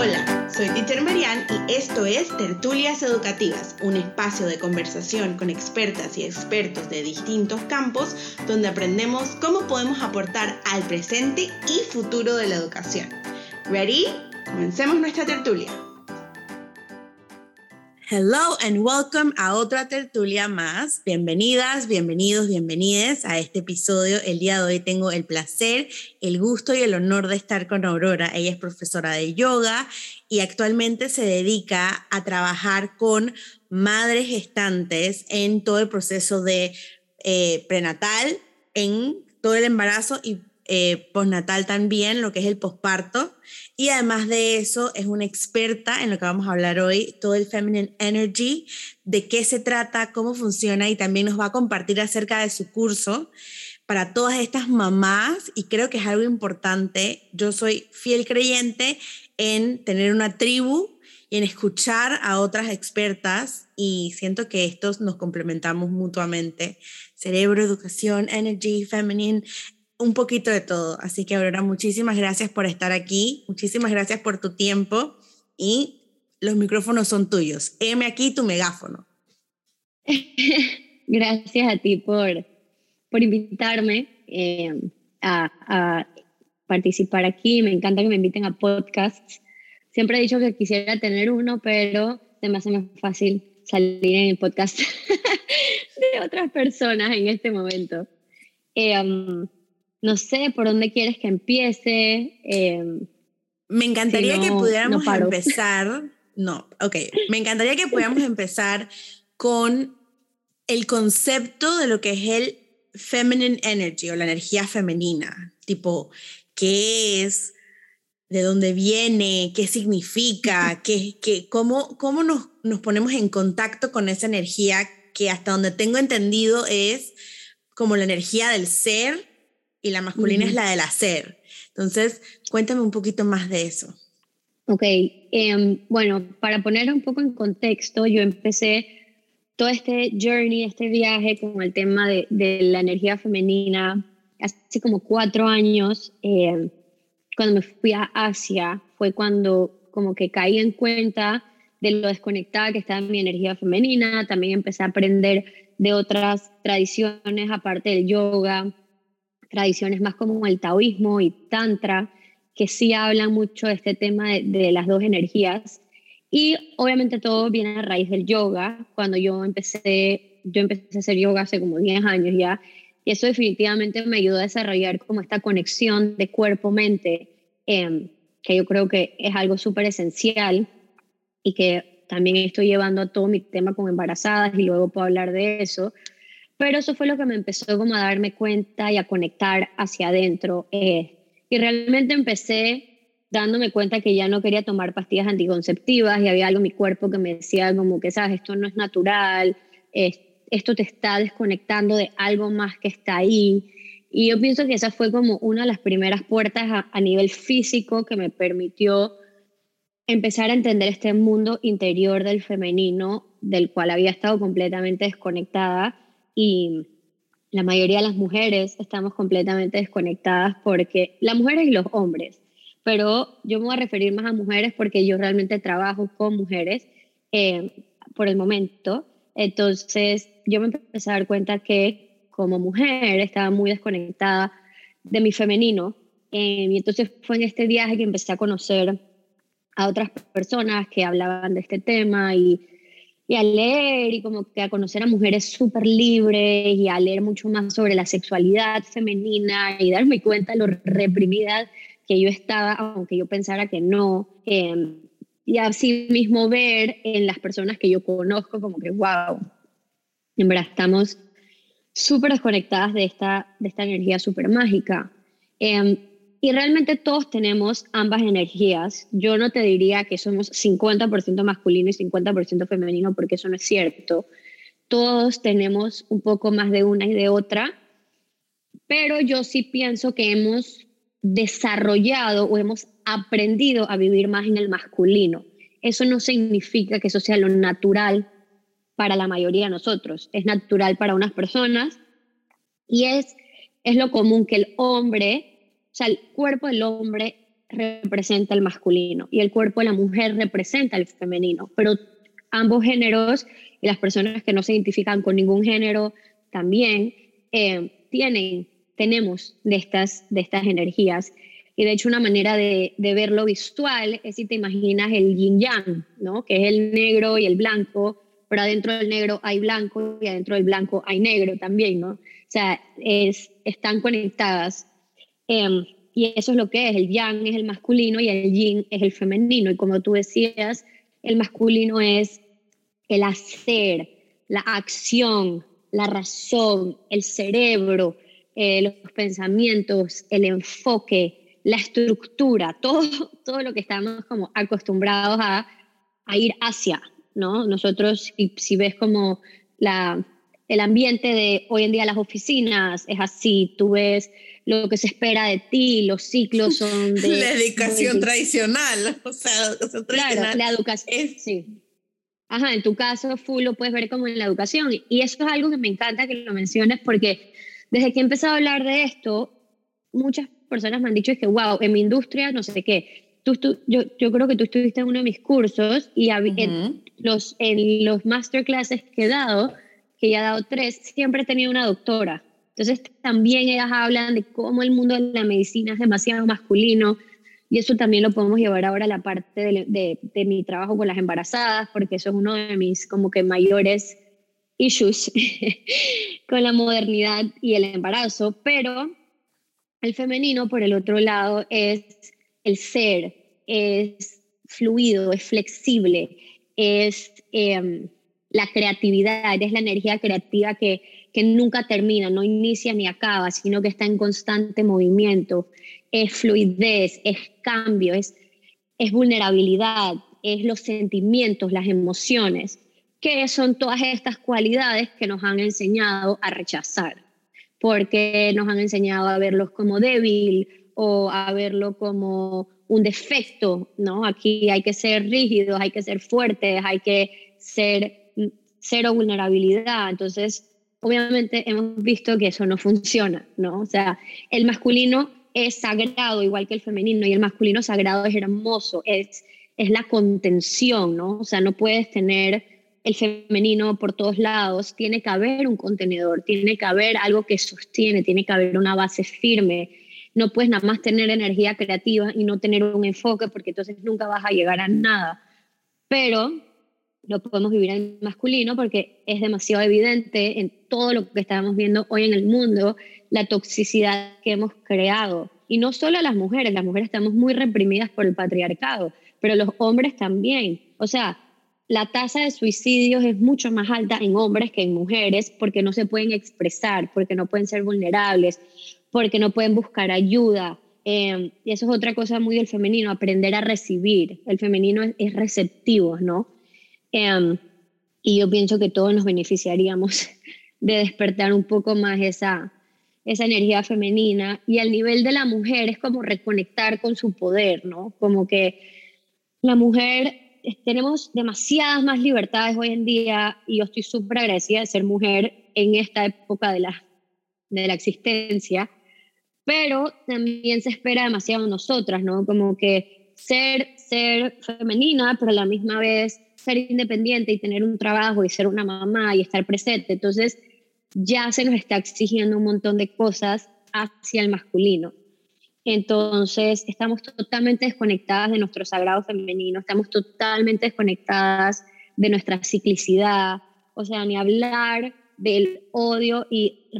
Hola, soy Teacher Marian y esto es Tertulias Educativas, un espacio de conversación con expertas y expertos de distintos campos donde aprendemos cómo podemos aportar al presente y futuro de la educación. ¿Ready? Comencemos nuestra tertulia. Hello and welcome a otra tertulia más. Bienvenidas, bienvenidos, bienvenides a este episodio. El día de hoy tengo el placer, el gusto y el honor de estar con Aurora. Ella es profesora de yoga y actualmente se dedica a trabajar con madres gestantes en todo el proceso de eh, prenatal, en todo el embarazo y eh, postnatal también, lo que es el posparto. Y además de eso, es una experta en lo que vamos a hablar hoy, todo el Feminine Energy, de qué se trata, cómo funciona y también nos va a compartir acerca de su curso para todas estas mamás y creo que es algo importante. Yo soy fiel creyente en tener una tribu y en escuchar a otras expertas y siento que estos nos complementamos mutuamente. Cerebro, educación, energy, feminine, un poquito de todo. Así que Aurora, muchísimas gracias por estar aquí, muchísimas gracias por tu tiempo y los micrófonos son tuyos. M aquí tu megáfono. gracias a ti por, por invitarme eh, a, participar aquí. Me encanta que me inviten a podcasts. Siempre he dicho que quisiera tener uno, pero se me hace más fácil salir en el podcast de otras personas en este momento. Eh, um, no sé por dónde quieres que empiece. Em, me encantaría que pudiéramos empezar. No, ok. Me encantaría que pudiéramos empezar con el concepto de lo que es el feminine energy o la energía femenina. Tipo, ¿qué es? ¿De dónde viene? ¿Qué significa? ¿Qué, qué, ¿Cómo, cómo nos, nos ponemos en contacto con esa energía que hasta donde tengo entendido es como la energía del ser y la masculina es la del hacer. Entonces, cuéntame un poquito más de eso. Ok, em, bueno, para poner un poco en contexto, yo empecé todo este journey, este viaje con el tema de, de la energía femenina hace como cuatro años. Em, cuando me fui a Asia fue cuando como que caí en cuenta de lo desconectada que estaba mi energía femenina, también empecé a aprender de otras tradiciones aparte del yoga, tradiciones más como el taoísmo y tantra, que sí hablan mucho de este tema de, las dos energías. Y obviamente todo viene a raíz del yoga. Cuando yo empecé, yo empecé a hacer yoga hace como 10 años ya, y eso definitivamente me ayudó a desarrollar como esta conexión de cuerpo-mente, em, que yo creo que es algo súper esencial y que también estoy llevando a todo mi tema con embarazadas y luego puedo hablar de eso. Pero eso fue lo que me empezó como a darme cuenta y a conectar hacia adentro. Eh, y realmente empecé dándome cuenta que ya no quería tomar pastillas anticonceptivas y había algo en mi cuerpo que me decía como que, sabes, esto no es natural, esto te está desconectando de algo más que está ahí. Y yo pienso que esa fue como una de las primeras puertas a, a nivel físico que me permitió empezar a entender este mundo interior del femenino del cual había estado completamente desconectada y la mayoría de las mujeres estamos completamente desconectadas porque las mujeres y los hombres, pero yo me voy a referir más a mujeres porque yo realmente trabajo con mujeres eh, por el momento. Entonces yo me empecé a dar cuenta que como mujer estaba muy desconectada de mi femenino eh, y entonces fue en este viaje que empecé a conocer a otras personas que hablaban de este tema y y a leer y como que a conocer a mujeres súper libres y a leer mucho más sobre la sexualidad femenina y darme cuenta de lo reprimida que yo estaba, aunque yo pensara que no. Eh, y así mismo ver en las personas que yo conozco como que, wow, en estamos súper desconectadas de esta, de esta energía súper mágica. Eh, y realmente todos tenemos ambas energías. Yo no te diría que somos 50% masculino y 50% femenino porque eso no es cierto. Todos tenemos un poco más de una y de otra, pero yo sí pienso que hemos desarrollado o hemos aprendido a vivir más en el masculino. Eso no significa que eso sea lo natural para la mayoría de nosotros. Es natural para unas personas y es, es lo común que el hombre sea, el cuerpo del hombre representa el masculino y el cuerpo de la mujer representa el femenino, pero ambos géneros y las personas que no se identifican con ningún género también eh, tienen, tenemos de estas, de estas energías. Y de hecho una manera de, de, verlo visual es si te imaginas el yin yang, ¿no? que es el negro y el blanco, pero adentro del negro hay blanco y adentro del blanco hay negro también, ¿no? O sea, es, están conectadas. Em, y eso es lo que es, el yang es el masculino y el yin es el femenino. Y como tú decías, el masculino es el hacer, la acción, la razón, el cerebro, eh, los pensamientos, el enfoque, la estructura, todo, todo lo que estamos como acostumbrados a, a ir hacia, ¿no? Nosotros, si, si ves como la, el ambiente de hoy en día las oficinas es así, tú ves lo que se espera de ti, los ciclos son de... La educación tradicional, o sea, la educación tradicional. Claro, la educación, sí. Ajá, en tu caso, full lo puedes ver como en la educación. Y eso es algo que me encanta que lo menciones porque desde que he empezado a hablar de esto, muchas personas me han dicho es que, wow, en mi industria, no sé qué. Tú, tú, yo, yo creo que tú estuviste en uno de mis cursos y en, los, en los masterclasses que he dado, que ya he dado tres, siempre he tenido una doctora. Entonces también ellas hablan de cómo el mundo de la medicina es demasiado masculino y eso también lo podemos llevar ahora a la parte de, de, mi trabajo con las embarazadas, porque eso es uno de mis como que mayores issues con la modernidad y el embarazo, pero el femenino, por el otro lado, es el ser, es fluido, es flexible, es em, la creatividad, es la energía creativa que, que nunca termina, no inicia ni acaba, sino que está en constante movimiento. Es fluidez, es cambio, es, es vulnerabilidad, es los sentimientos, las emociones, que son todas estas cualidades que nos han enseñado a rechazar, porque nos han enseñado a verlos como débil o a verlo como un defecto, ¿no? Aquí hay que ser rígidos, hay que ser fuertes, hay que ser cero vulnerabilidad. Entonces, obviamente hemos visto que eso no funciona, ¿no? O sea, el masculino es sagrado igual que el femenino y el masculino sagrado es hermoso, es, es la contención, ¿no? O sea, no puedes tener el femenino por todos lados, tiene que haber un contenedor, tiene que haber algo que sostiene, tiene que haber una base firme. No puedes nada más tener energía creativa y no tener un enfoque porque entonces nunca vas a llegar a nada. Pero lo podemos vivir en masculino porque es demasiado evidente en todo lo que estamos viendo hoy en el mundo, la toxicidad que hemos creado. Y no solo las mujeres, las mujeres estamos muy reprimidas por el patriarcado, pero los hombres también. O sea, la tasa de suicidios es mucho más alta en hombres que en mujeres porque no se pueden expresar, porque no pueden ser vulnerables, porque no pueden buscar ayuda. Eh, y eso es otra cosa muy del femenino, aprender a recibir. El femenino es receptivo, ¿no? Em, y yo pienso que todos nos beneficiaríamos de despertar un poco más esa, esa energía femenina. Y al nivel de la mujer es como reconectar con su poder, ¿no? Como que la mujer, tenemos demasiadas más libertades hoy en día y yo estoy súper agradecida de ser mujer en esta época de la, de la existencia, pero también se espera demasiado de nosotras, ¿no? Como que ser, ser femenina, pero a la misma vez ser independiente y tener un trabajo y ser una mamá y estar presente. Entonces ya se nos está exigiendo un montón de cosas hacia el masculino. Entonces estamos totalmente desconectadas de nuestro sagrado femenino, estamos totalmente desconectadas de nuestra ciclicidad, o sea, ni hablar del odio y,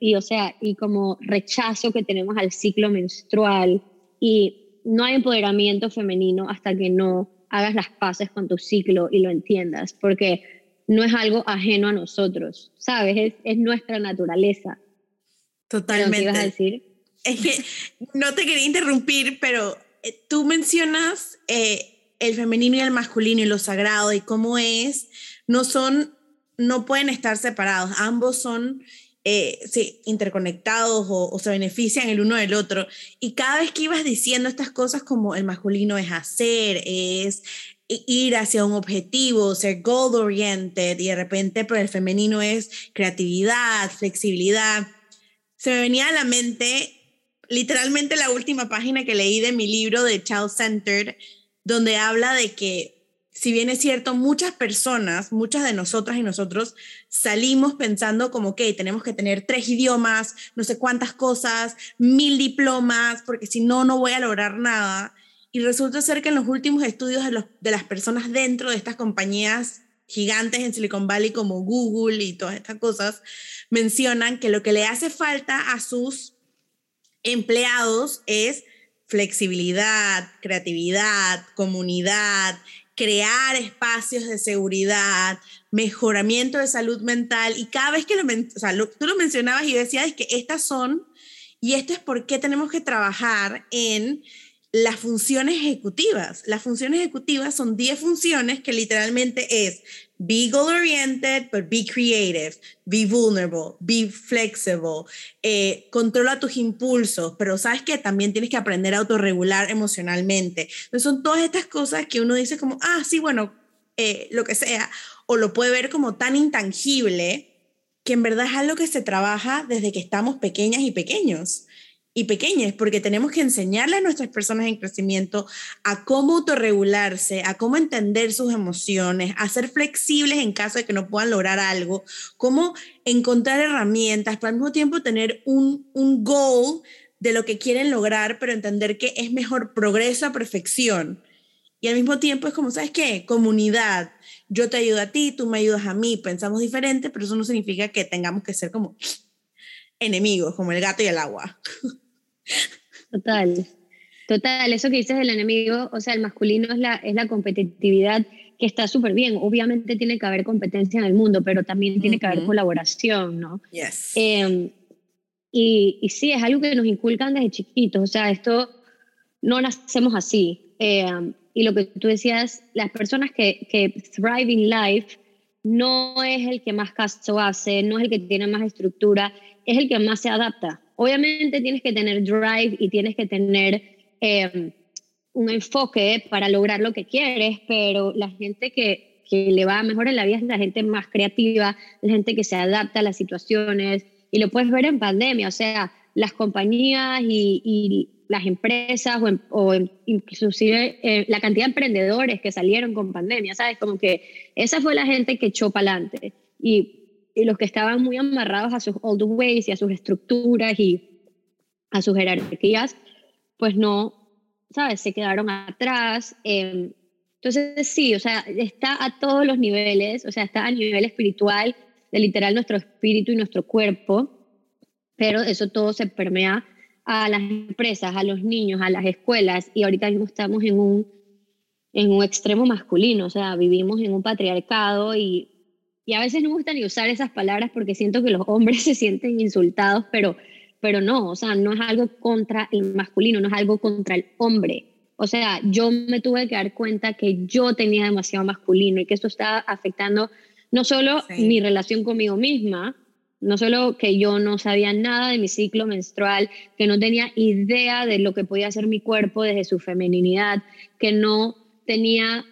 y, o sea, y como rechazo que tenemos al ciclo menstrual y no hay empoderamiento femenino hasta que no hagas las paces con tu ciclo y lo entiendas, porque no es algo ajeno a nosotros, ¿sabes? Es, es nuestra naturaleza. Totalmente. ¿Qué ibas a decir? Es que no te quería interrumpir, pero eh, tú mencionas eh, el femenino y el masculino y lo sagrado y cómo es, no son, no pueden estar separados, ambos son eh, sí, interconectados o, se benefician el uno del otro. Y cada vez que ibas diciendo estas cosas como el masculino es hacer, es ir hacia un objetivo, ser goal oriented y de repente pero el femenino es creatividad, flexibilidad, se me venía a la mente literalmente la última página que leí de mi libro de Child Center, donde habla de que si bien es cierto, muchas personas, muchas de nosotras y nosotros salimos pensando como que tenemos que tener tres idiomas, no sé cuántas cosas, mil diplomas, porque si no, no voy a lograr nada. Y resulta ser que en los últimos estudios de, de las personas dentro de estas compañías gigantes en Silicon Valley como Google y todas estas cosas, mencionan que lo que le hace falta a sus empleados es flexibilidad, creatividad, comunidad, crear espacios de seguridad, mejoramiento de salud mental. Y cada vez que lo, o sea, tú lo mencionabas y decías que estas son, y esto es por qué tenemos que trabajar en las funciones ejecutivas. Las funciones ejecutivas son 10 funciones que literalmente es be goal oriented, but be creative, be vulnerable, be flexible, eh, controla tus impulsos, pero sabes que también tienes que aprender a autorregular emocionalmente. Entonces son todas estas cosas que uno dice como, ah, sí, bueno, eh, lo que sea, o lo puede ver como tan intangible que en verdad es algo que se trabaja desde que estamos pequeñas y pequeños y pequeñas, porque tenemos que enseñarle a nuestras personas en crecimiento a cómo autorregularse, a cómo entender sus emociones, a ser flexibles en caso de que no puedan lograr algo, cómo encontrar herramientas, pero al mismo tiempo tener un, un goal de lo que quieren lograr, pero entender que es mejor progreso a perfección. Y al mismo tiempo es como, ¿sabes qué? Comunidad. Yo te ayudo a ti, tú me ayudas a mí, pensamos diferente, pero eso no significa que tengamos que ser como enemigos, como el gato y el agua. Total, total, eso que dices del enemigo, o sea, el masculino es la, es la competitividad que está súper bien. Obviamente tiene que haber competencia en el mundo, pero también tiene que haber colaboración, ¿no? Yes. Em, y, y, sí, es algo que nos inculcan desde chiquitos, o sea, esto no nacemos así. Em, y lo que tú decías, las personas que, que thrive in life no es el que más caso hace, no es el que tiene más estructura, es el que más se adapta. Obviamente tienes que tener drive y tienes que tener em, un enfoque para lograr lo que quieres, pero la gente que, que le va mejor en la vida es la gente más creativa, la gente que se adapta a las situaciones y lo puedes ver en pandemia, o sea, las compañías y, las empresas o, inclusive eh, la cantidad de emprendedores que salieron con pandemia, ¿sabes? Como que esa fue la gente que echó para adelante. Y y los que estaban muy amarrados a sus old ways y a sus estructuras y a sus jerarquías, pues no, ¿sabes? Se quedaron atrás. Em, entonces, sí, o sea, está a todos los niveles, o sea, está a nivel espiritual, de literal nuestro espíritu y nuestro cuerpo, pero eso todo se permea a las empresas, a los niños, a las escuelas, y ahorita mismo estamos en un, en un extremo masculino, o sea, vivimos en un patriarcado y y a veces no me gusta ni usar esas palabras porque siento que los hombres se sienten insultados, pero, pero no, o sea, no es algo contra el masculino, no es algo contra el hombre. O sea, yo me tuve que dar cuenta que yo tenía demasiado masculino y que eso estaba afectando no solo mi relación conmigo misma, no solo que yo no sabía nada de mi ciclo menstrual, que no tenía idea de lo que podía hacer mi cuerpo desde su femeninidad, que no tenía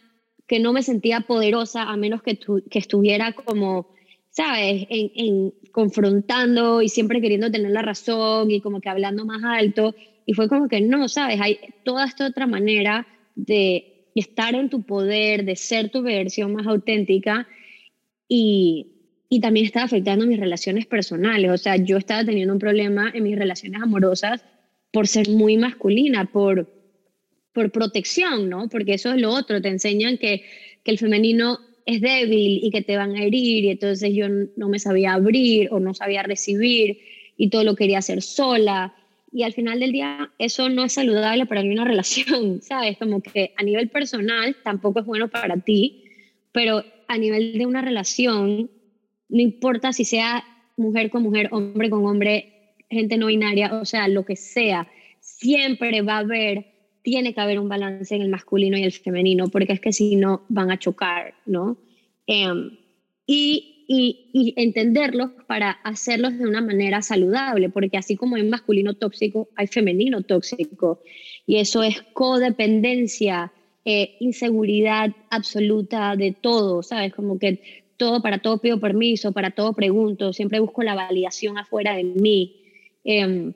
que no me sentía poderosa a menos que, que estuviera como, ¿sabes?, en, confrontando y siempre queriendo tener la razón y como que hablando más alto. Y fue como que no, ¿sabes? Hay toda esta otra manera de estar en tu poder, de ser tu versión más auténtica y, y también estaba afectando mis relaciones personales. O sea, yo estaba teniendo un problema en mis relaciones amorosas por ser muy masculina, por por protección, ¿no? Porque eso es lo otro, te enseñan que, que el femenino es débil y que te van a herir y entonces yo no me sabía abrir o no sabía recibir y todo lo quería hacer sola. Y al final del día eso no es saludable para una relación, ¿sabes? Como que a nivel personal tampoco es bueno para ti, pero a nivel de una relación, no importa si sea mujer con mujer, hombre con hombre, gente no binaria, o sea, lo que sea, siempre va a haber tiene que haber un balance en el masculino y el femenino, porque es que si no van a chocar, ¿no? Em, y, y, entenderlos para hacerlos de una manera saludable, porque así como hay masculino tóxico, hay femenino tóxico, y eso es codependencia, eh, inseguridad absoluta de todo, ¿sabes? Como que todo, para todo pido permiso, para todo pregunto, siempre busco la validación afuera de mí. Eh,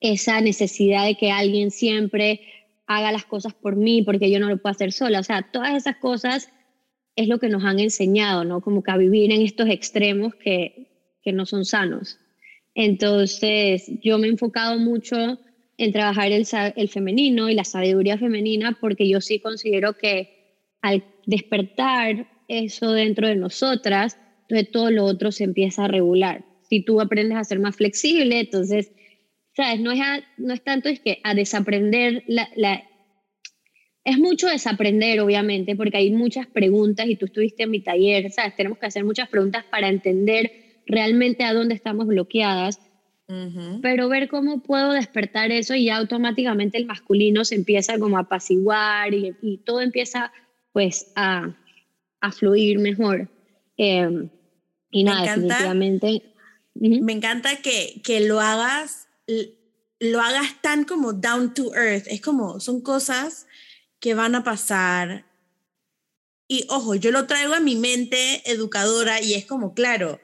esa necesidad de que alguien siempre haga las cosas por mí porque yo no lo puedo hacer sola. O sea, todas esas cosas es lo que nos han enseñado, ¿no? Como que a vivir en estos extremos que, que no son sanos. Entonces, yo me he enfocado mucho en trabajar el, el femenino y la sabiduría femenina porque yo sí considero que al despertar eso dentro de nosotras, entonces todo lo otro se empieza a regular. Si tú aprendes a ser más flexible, entonces ¿sabes? No es, no es tanto es que a desaprender la, la, es mucho desaprender, obviamente, porque hay muchas preguntas y tú estuviste en mi taller, ¿sabes? Tenemos que hacer muchas preguntas para entender realmente a dónde estamos bloqueadas, pero ver cómo puedo despertar eso y ya automáticamente el masculino se empieza como a apaciguar y, y todo empieza pues a, a fluir mejor. Em, y nada, definitivamente. Me encanta que, que lo hagas lo hagas tan como down to earth. Es como, son cosas que van a pasar. Y ojo, yo lo traigo a mi mente educadora y es como, claro,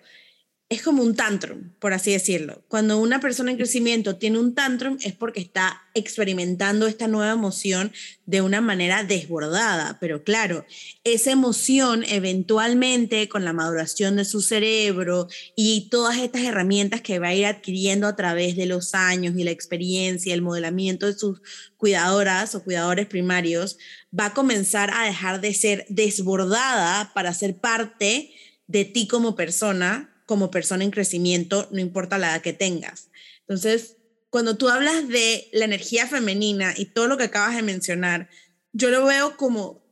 es como un tantrum, por así decirlo. Cuando una persona en crecimiento tiene un tantrum es porque está experimentando esta nueva emoción de una manera desbordada, pero claro, esa emoción eventualmente con la maduración de su cerebro y todas estas herramientas que va a ir adquiriendo a través de los años y la experiencia, el modelamiento de sus cuidadoras o cuidadores primarios, va a comenzar a dejar de ser desbordada para ser parte de ti como persona como persona en crecimiento, no importa la edad que tengas. Entonces, cuando tú hablas de la energía femenina y todo lo que acabas de mencionar, yo lo veo como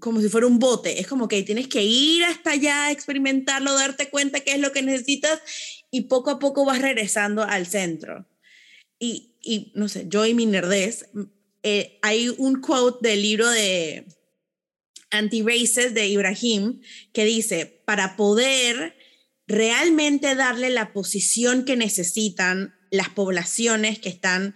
como si fuera un bote, es como que tienes que ir hasta allá, experimentarlo, darte cuenta qué es lo que necesitas y poco a poco vas regresando al centro. Y, y no sé, yo y mi nerdez, eh, hay un quote del libro de Anti-Races de Ibrahim que dice, para poder realmente darle la posición que necesitan las poblaciones que están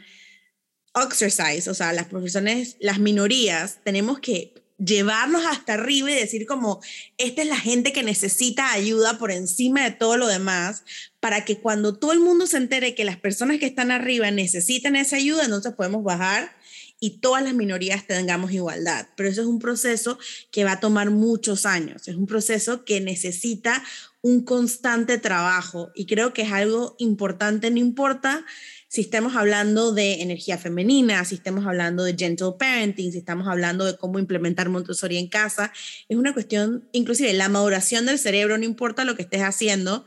exercise, o sea, las profesiones, las minorías, tenemos que llevarlos hasta arriba y decir como, esta es la gente que necesita ayuda por encima de todo lo demás, para que cuando todo el mundo se entere que las personas que están arriba necesitan esa ayuda, entonces podemos bajar y todas las minorías tengamos igualdad. Pero eso es un proceso que va a tomar muchos años, es un proceso que necesita un constante trabajo y creo que es algo importante, no importa si estamos hablando de energía femenina, si estamos hablando de gentle parenting, si estamos hablando de cómo implementar Montessori en casa, es una cuestión, inclusive la maduración del cerebro, no importa lo que estés haciendo,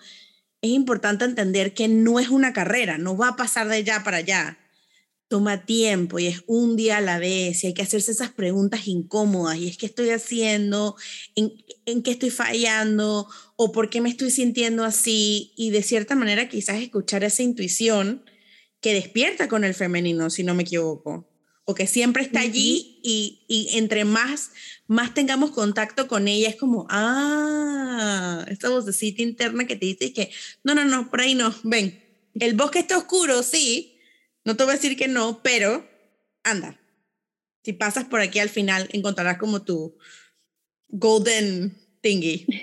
es importante entender que no es una carrera, no va a pasar de allá para allá toma tiempo y es un día a la vez y hay que hacerse esas preguntas incómodas y es qué estoy haciendo, en, en qué estoy fallando o por qué me estoy sintiendo así y de cierta manera quizás escuchar esa intuición que despierta con el femenino, si no me equivoco, o que siempre está allí y, y, entre más, más tengamos contacto con ella es como, ah, esta vocecita interna que te dice que, no, no, no, por ahí no, ven, el bosque está oscuro, sí, no te voy a decir que no, pero anda. Si pasas por aquí al final encontrarás como tu golden thingy.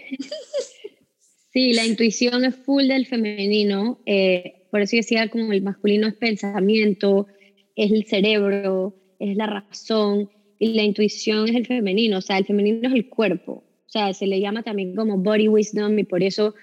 Sí, la intuición es full del femenino. Eh, por eso decía como el masculino es pensamiento, es el cerebro, es la razón y la intuición es el femenino. O sea, el femenino es el cuerpo. O sea, se le llama también como body wisdom y por eso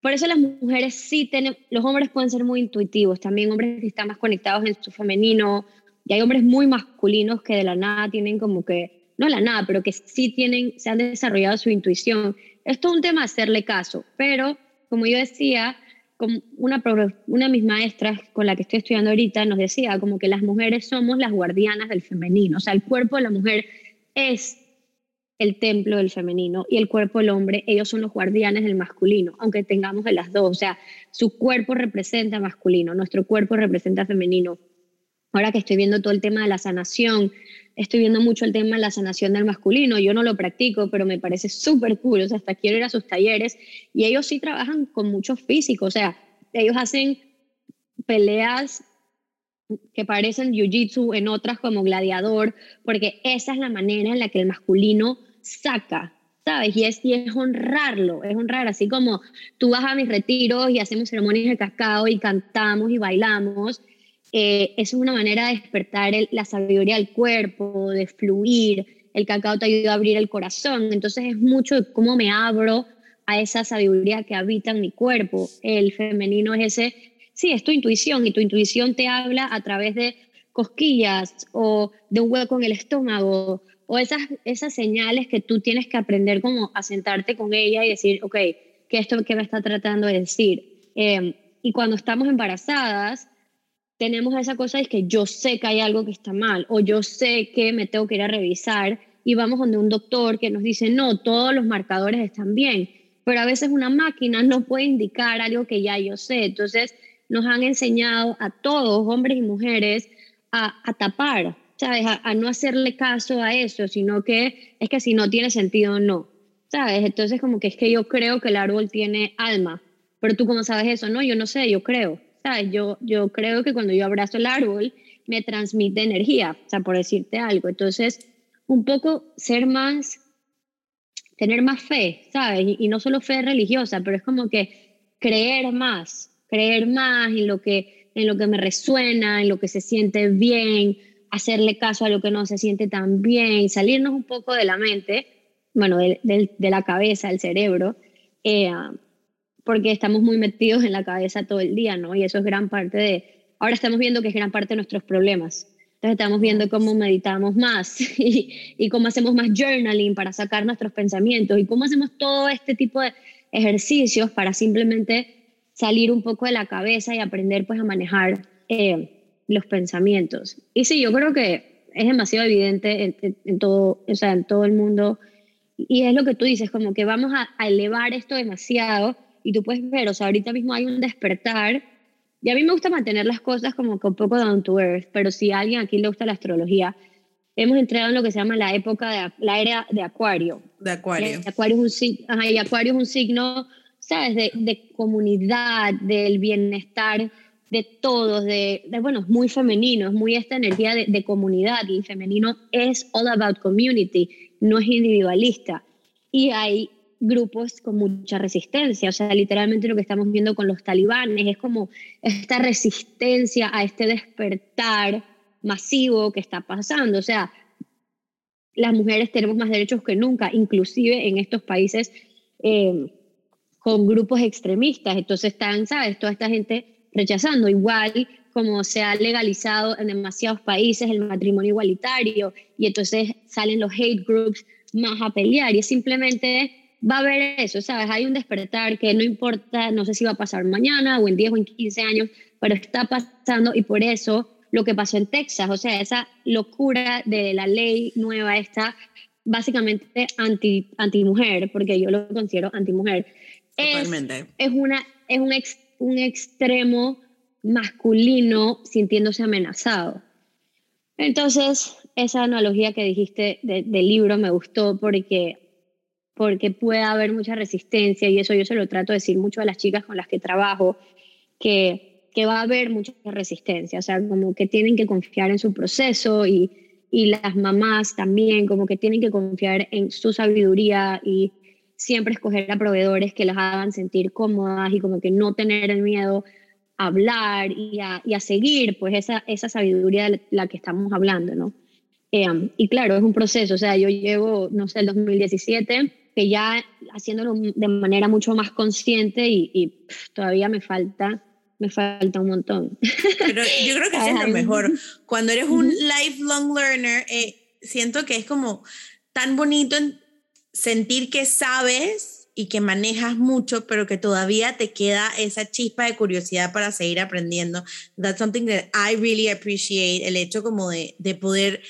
por eso las mujeres sí tienen, los hombres pueden ser muy intuitivos, también hombres que están más conectados en su femenino, y hay hombres muy masculinos que de la nada tienen como que, no la nada, pero que sí tienen, se han desarrollado su intuición. Esto es un tema hacerle caso, pero como yo decía, como una, una de mis maestras con la que estoy estudiando ahorita nos decía como que las mujeres somos las guardianas del femenino, o sea, el cuerpo de la mujer es el templo del femenino y el cuerpo del hombre, ellos son los guardianes del masculino, aunque tengamos de las dos. O sea, su cuerpo representa masculino, nuestro cuerpo representa femenino. Ahora que estoy viendo todo el tema de la sanación, estoy viendo mucho el tema de la sanación del masculino. Yo no lo practico, pero me parece súper cool. O sea, hasta quiero ir a sus talleres y ellos sí trabajan con mucho físico. O sea, ellos hacen peleas que parecen jiu-jitsu, en otras como gladiador, porque esa es la manera en la que el masculino saca, ¿sabes? Y es, y es honrarlo, es honrar, así como tú vas a mis retiros y hacemos ceremonias de cacao y cantamos y bailamos, eh, es una manera de despertar la sabiduría del cuerpo, de fluir. El cacao te ayuda a abrir el corazón. Entonces es mucho de cómo me abro a esa sabiduría que habita en mi cuerpo. El femenino es ese, sí, es tu intuición y tu intuición te habla a través de cosquillas o de un hueco en el estómago o esas, esas señales que tú tienes que aprender como a sentarte con ella y decir, ok, ¿qué esto que me está tratando de decir? Em, y cuando estamos embarazadas, tenemos esa cosa de que yo sé que hay algo que está mal o yo sé que me tengo que ir a revisar y vamos donde un doctor que nos dice, no, todos los marcadores están bien, pero a veces una máquina no puede indicar algo que ya yo sé. Entonces nos han enseñado a todos, hombres y mujeres, a, a tapar, ¿sabes? A, a, no hacerle caso a eso, sino que es que si no tiene sentido, no, ¿sabes? Entonces como que es que yo creo que el árbol tiene alma, pero tú cómo sabes eso, no, yo no sé, yo creo. Yo, yo creo que cuando yo abrazo el árbol me transmite energía, o sea, por decirte algo. Entonces, un poco ser más, tener más fe, ¿sabes? Y, y no solo fe religiosa, pero es como que creer más, creer más en lo que, en lo que me resuena, en lo que se siente bien, hacerle caso a lo que no se siente tan bien, salirnos un poco de la mente, bueno, de, de, de la cabeza, del cerebro, eh, porque estamos muy metidos en la cabeza todo el día, ¿no? Y eso es gran parte de, ahora estamos viendo que es gran parte de nuestros problemas. Entonces estamos viendo cómo meditamos más y, y cómo hacemos más journaling para sacar nuestros pensamientos y cómo hacemos todo este tipo de ejercicios para simplemente salir un poco de la cabeza y aprender pues a manejar eh, los pensamientos. Y sí, yo creo que es demasiado evidente en, en, en, todo, o sea, en todo el mundo y es lo que tú dices, como que vamos a, a elevar esto demasiado y tú puedes ver, o sea, ahorita mismo hay un despertar y a mí me gusta mantener las cosas como que un poco down to earth, pero si a alguien aquí le gusta la astrología, hemos entrado en lo que se llama la época de la era de Acuario. De Acuario. Acuario es un signo, ajá, y Acuario es un signo, ¿sabes? De, de comunidad, del bienestar de todos, de, de, bueno, es muy femenino, es muy esta energía de, de comunidad y femenino es all about community, no es individualista. Y hay grupos con mucha resistencia. O sea, literalmente lo que estamos viendo con los talibanes es como esta resistencia a este despertar masivo que está pasando. O sea, las mujeres tenemos más derechos que nunca, inclusive en estos países eh, con grupos extremistas. Entonces están, ¿sabes? Toda esta gente rechazando. Igual como se ha legalizado en demasiados países el matrimonio igualitario y entonces salen los hate groups más a pelear y es simplemente va a haber eso, ¿sabes? Hay un despertar que no importa, no sé si va a pasar mañana o en 10 o en 15 años, pero está pasando y por eso lo que pasó en Texas, o sea, esa locura de la ley nueva está básicamente anti, anti mujer, porque yo lo considero anti mujer. Es, es, una, es un, ex, un extremo masculino sintiéndose amenazado. Entonces, esa analogía que dijiste de, del libro me gustó porque porque puede haber mucha resistencia y eso yo se lo trato de decir mucho a las chicas con las que trabajo, que, que va a haber mucha resistencia, o sea, como que tienen que confiar en su proceso y, y las mamás también como que tienen que confiar en su sabiduría y siempre escoger a proveedores que las hagan sentir cómodas y como que no tener el miedo a hablar y a, y a seguir pues esa, esa sabiduría de la que estamos hablando, ¿no? Eh, y claro, es un proceso, o sea, yo llevo, no sé, el 2017 que ya haciéndolo de manera mucho más consciente y, y pff, todavía me falta, me falta un montón. Pero yo creo que eso es lo mejor. Cuando eres un lifelong learner, eh, siento que es como tan bonito sentir que sabes y que manejas mucho, pero que todavía te queda esa chispa de curiosidad para seguir aprendiendo. That's something that I really appreciate, el hecho como de, de poder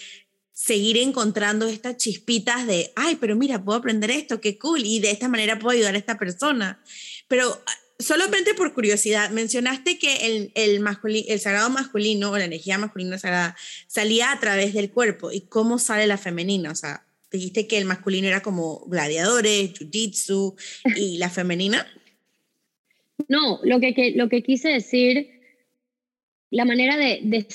seguir encontrando estas chispitas de, ay, pero mira, puedo aprender esto, qué cool, y de esta manera puedo ayudar a esta persona. Pero ah, solamente por curiosidad, mencionaste que el, el, el sagrado masculino o la energía masculina sagrada salía a través del cuerpo. ¿Y cómo sale la femenina? O sea, dijiste que el masculino era como gladiadores, jiu-jitsu, y la femenina. No, lo que, que, lo que quise decir, la manera de, de,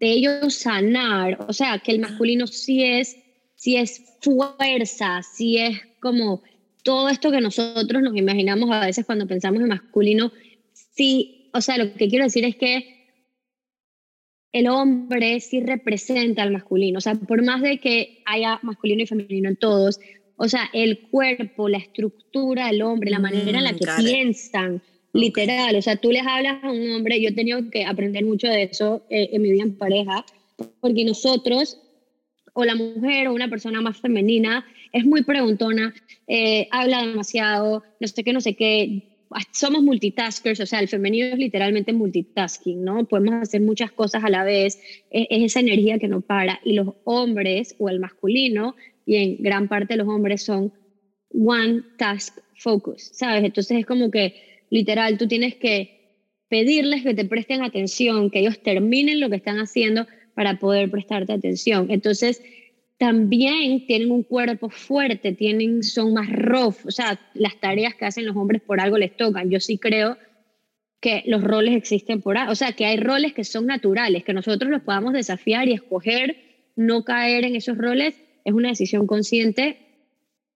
de ellos sanar, o sea, que el masculino sí es, sí es fuerza, sí es como todo esto que nosotros nos imaginamos a veces cuando pensamos en masculino, sí, o sea, lo que quiero decir es que el hombre sí representa al masculino, o sea, por más de que haya masculino y femenino en todos, o sea, el cuerpo, la estructura del hombre, la manera en la mm, que piensan, literal, o sea, tú les hablas a un hombre, yo he tenido que aprender mucho de eso eh, en mi vida en pareja, porque nosotros, o la mujer o una persona más femenina, es muy preguntona, eh, habla demasiado, no sé qué, no sé qué, somos multitaskers, o sea, el femenino es literalmente multitasking, ¿no? Podemos hacer muchas cosas a la vez, es, es, esa energía que no para. Y los hombres o el masculino, y en gran parte los hombres son one task focus, ¿sabes? Entonces es como que literal tú tienes que pedirles que te presten atención, que ellos terminen lo que están haciendo para poder prestarte atención. Entonces, también tienen un cuerpo fuerte, tienen, son más rough, o sea, las tareas que hacen los hombres por algo les tocan. Yo sí creo que los roles existen por algo, o sea, que hay roles que son naturales, que nosotros los podamos desafiar y escoger no caer en esos roles es una decisión consciente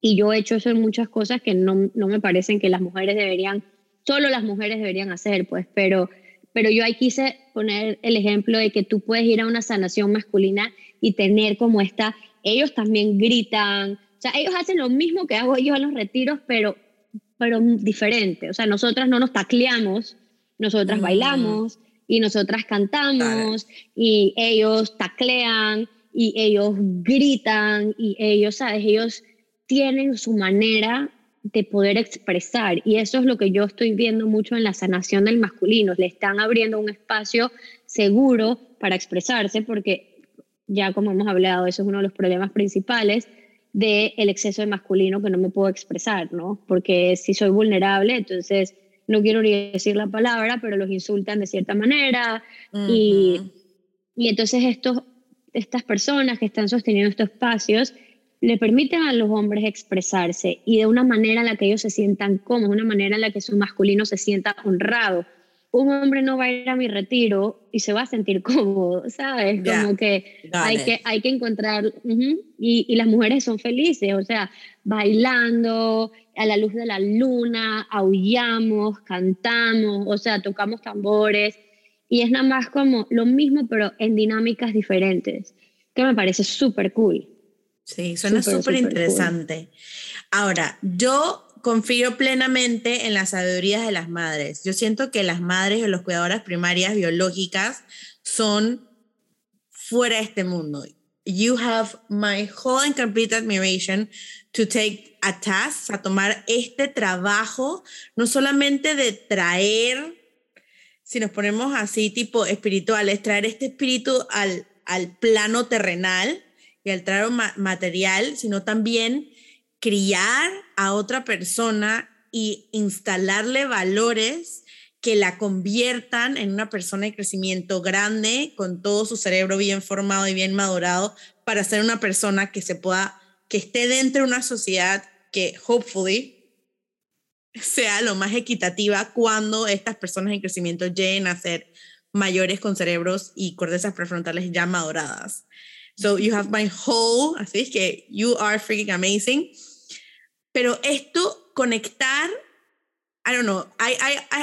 y yo he hecho eso en muchas cosas que no, no me parecen que las mujeres deberían, solo las mujeres deberían hacer, pues, pero, pero yo ahí quise poner el ejemplo de que tú puedes ir a una sanación masculina y tener como esta ellos también gritan, o sea, ellos hacen lo mismo que hago yo en los retiros, pero, pero diferente. O sea, nosotras no nos tacleamos, nosotras mm. bailamos y nosotras cantamos y ellos taclean y ellos gritan y ellos, ¿sabes? Ellos tienen su manera de poder expresar y eso es lo que yo estoy viendo mucho en la sanación del masculino, le están abriendo un espacio seguro para expresarse porque ya como hemos hablado, eso es uno de los problemas principales del el exceso de masculino que no me puedo expresar, ¿no? Porque si soy vulnerable, entonces no quiero ni decir la palabra, pero los insultan de cierta manera. Y, y entonces estos, estas personas que están sosteniendo estos espacios le permiten a los hombres expresarse y de una manera en la que ellos se sientan cómodos, una manera en la que su masculino se sienta honrado, un hombre no va a ir a mi retiro y se va a sentir cómodo, ¿sabes? Como que hay, que hay que encontrar, y, y, las mujeres son felices, o sea, bailando a la luz de la luna, aullamos, cantamos, o sea, tocamos tambores, y es nada más como lo mismo, pero en dinámicas diferentes, que me parece súper cool. Sí, suena súper interesante. Ahora, yo confío plenamente en las sabidurías de las madres. Yo siento que las madres o las cuidadoras primarias biológicas son fuera de este mundo. You have my whole and complete admiration to take a task, a tomar este trabajo, no solamente de traer, si nos ponemos así tipo espirituales, traer este espíritu al, al plano terrenal y al plano material, sino también criar a otra persona y instalarle valores que la conviertan en una persona de crecimiento grande, con todo su cerebro bien formado y bien madurado, para ser una persona que se pueda, que esté dentro de una sociedad que, hopefully, sea lo más equitativa cuando estas personas en crecimiento lleguen a ser mayores con cerebros y cortezas prefrontales ya maduradas. So you have my whole, así es que you are freaking amazing. Pero esto, conectar, I don't know,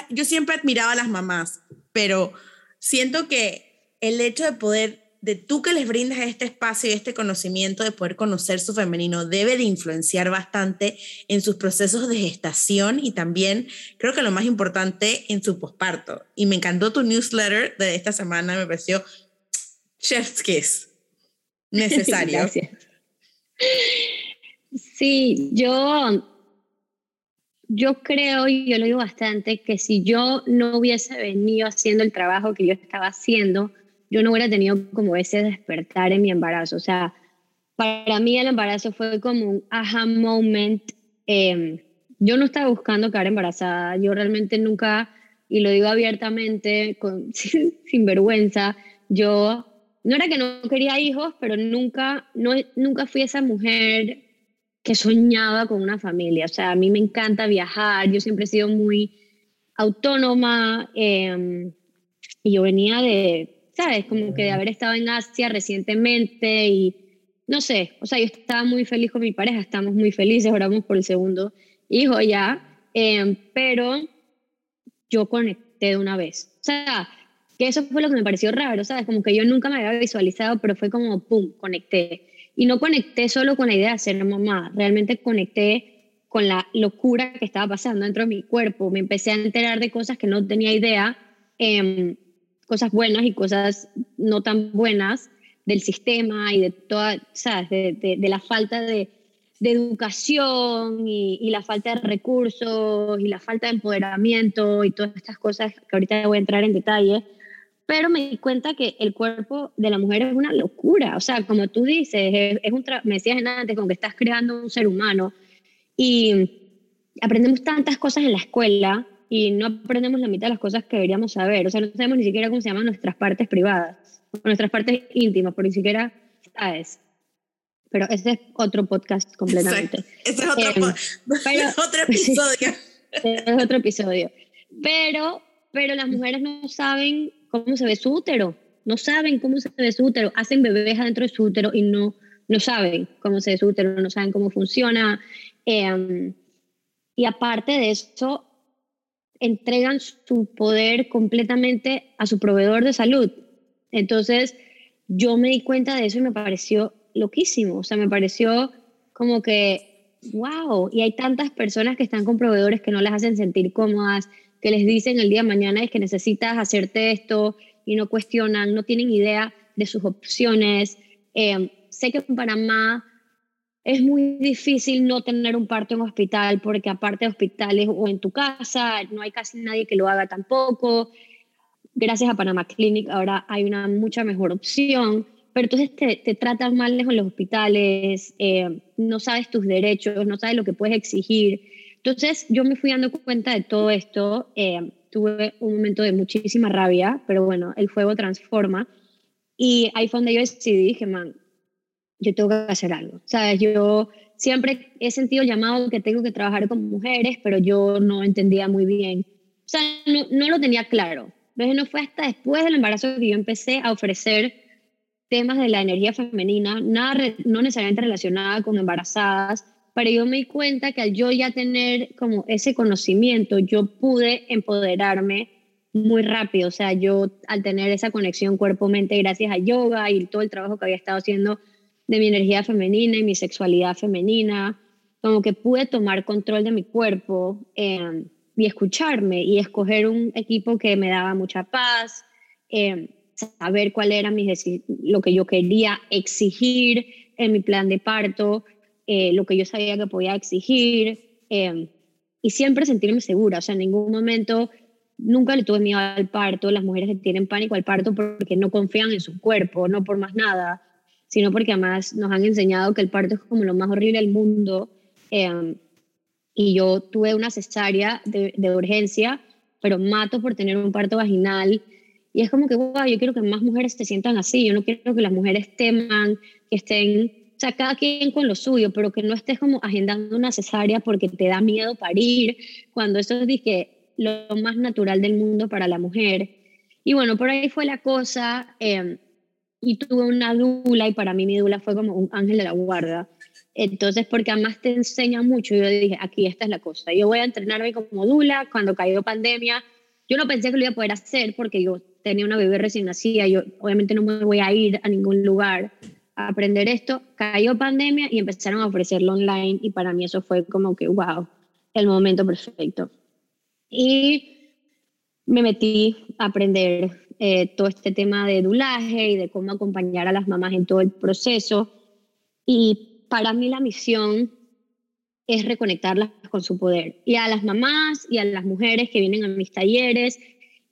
yo siempre admiraba a las mamás, pero siento que el hecho de poder, de tú que les brindas este espacio y este conocimiento de poder conocer su femenino, debe de influenciar bastante en sus procesos de gestación y también, creo que lo más importante, en su posparto. Y me encantó tu newsletter de esta semana, me pareció chef's kiss. Necesario. Gracias. Sí, yo, yo creo, y yo lo digo bastante, que si yo no hubiese venido haciendo el trabajo que yo estaba haciendo, yo no hubiera tenido como ese despertar en mi embarazo. O sea, para mí el embarazo fue como un aha moment. Em, yo no estaba buscando quedar embarazada, yo realmente nunca, y lo digo abiertamente, con, sin, sin vergüenza, yo no era que no quería hijos, pero nunca, no, nunca fui esa mujer que soñaba con una familia. O sea, a mí me encanta viajar, yo siempre he sido muy autónoma em, y yo venía de, ¿sabes? Como que de haber estado en Asia recientemente y no sé, o sea, yo estaba muy feliz con mi pareja, estamos muy felices, oramos por el segundo hijo ya, em, pero yo conecté de una vez. O sea, Que eso fue lo que me pareció raro, ¿sabes? Como que yo nunca me había visualizado, pero fue como, ¡pum!, conecté. Y no conecté solo con la idea de ser mamá, realmente conecté con la locura que estaba pasando dentro de mi cuerpo. Me empecé a enterar de cosas que no tenía idea, eh, cosas buenas y cosas no tan buenas del sistema y de toda, ¿sabes? De, de, la falta de, de educación y, y, la falta de recursos y la falta de empoderamiento y todas estas cosas que ahorita voy a entrar en detalle. Pero me di cuenta que el cuerpo de la mujer es una locura. O sea, como tú dices, es, es un me decías antes, como que estás creando un ser humano y aprendemos tantas cosas en la escuela y no aprendemos la mitad de las cosas que deberíamos saber. O sea, no sabemos ni siquiera cómo se llaman nuestras partes privadas, o nuestras partes íntimas, por ni siquiera sabes. Pero ese es otro podcast completamente. Ese es otro, eh, pero, otro episodio. es otro episodio. Pero, pero las mujeres no saben cómo se ve su útero. No saben cómo se ve su útero. Hacen bebés adentro de su útero y no, no saben cómo se ve su útero, no saben cómo funciona. Eh, y aparte de eso, entregan su poder completamente a su proveedor de salud. Entonces, yo me di cuenta de eso y me pareció loquísimo, o sea, me pareció como que, wow, y hay tantas personas que están con proveedores que no las hacen sentir cómodas, que les dicen el día de mañana es que necesitas hacerte esto y no cuestionan, no tienen idea de sus opciones. Eh, sé que en Panamá es muy difícil no tener un parto en hospital porque aparte de hospitales o en tu casa, no hay casi nadie que lo haga tampoco. Gracias a Panamá Clinic ahora hay una mucha mejor opción, pero entonces te, te tratas mal en los hospitales, eh, no sabes tus derechos, no sabes lo que puedes exigir. Entonces yo me fui dando cuenta de todo esto, eh, tuve un momento de muchísima rabia, pero bueno, el fuego transforma. Y ahí fue donde yo decidí, dije, man, yo tengo que hacer algo. ¿Sabes? Yo siempre he sentido llamado que tengo que trabajar con mujeres, pero yo no entendía muy bien. O sea, no, no lo tenía claro. Entonces no fue hasta después del embarazo que yo empecé a ofrecer temas de la energía femenina, nada, no necesariamente relacionada con embarazadas, pero yo me di cuenta que al yo ya tener como ese conocimiento, yo pude empoderarme muy rápido. O sea, yo al tener esa conexión cuerpo-mente gracias a yoga y todo el trabajo que había estado haciendo de mi energía femenina y mi sexualidad femenina, como que pude tomar control de mi cuerpo eh, y escucharme y escoger un equipo que me daba mucha paz, eh, saber cuál era mi, lo que yo quería exigir en mi plan de parto, eh, lo que yo sabía que podía exigir y siempre sentirme segura, o sea, en ningún momento nunca le tuve miedo al parto, las mujeres que tienen pánico al parto porque no confían en su cuerpo, no por más nada sino porque además nos han enseñado que el parto es como lo más horrible del mundo. Em, y yo tuve una cesárea de, de, urgencia, pero mato por tener un parto vaginal. Y es como que, wow, yo quiero que más mujeres se sientan así. Yo no quiero que las mujeres teman, que estén, o sea, cada quien con lo suyo, pero que no estés como agendando una cesárea porque te da miedo parir, cuando eso es dije, lo más natural del mundo para la mujer. Y bueno, por ahí fue la cosa. Eh, y tuve una dula y para mí mi dula fue como un ángel de la guarda. Entonces, porque además te enseña mucho, yo dije, aquí esta es la cosa. Yo voy a entrenarme como dula cuando cayó pandemia. Yo no pensé que lo iba a poder hacer porque yo tenía una bebé recién nacida, yo obviamente no me voy a ir a ningún lugar aprender esto. Cayó pandemia y empezaron a ofrecerlo online y para mí eso fue como que, wow, el momento perfecto. Y me metí a aprender eh, todo este tema de dulaje y de cómo acompañar a las mamás en todo el proceso. Y para mí la misión es reconectarlas con su poder. Y a las mamás y a las mujeres que vienen a mis talleres.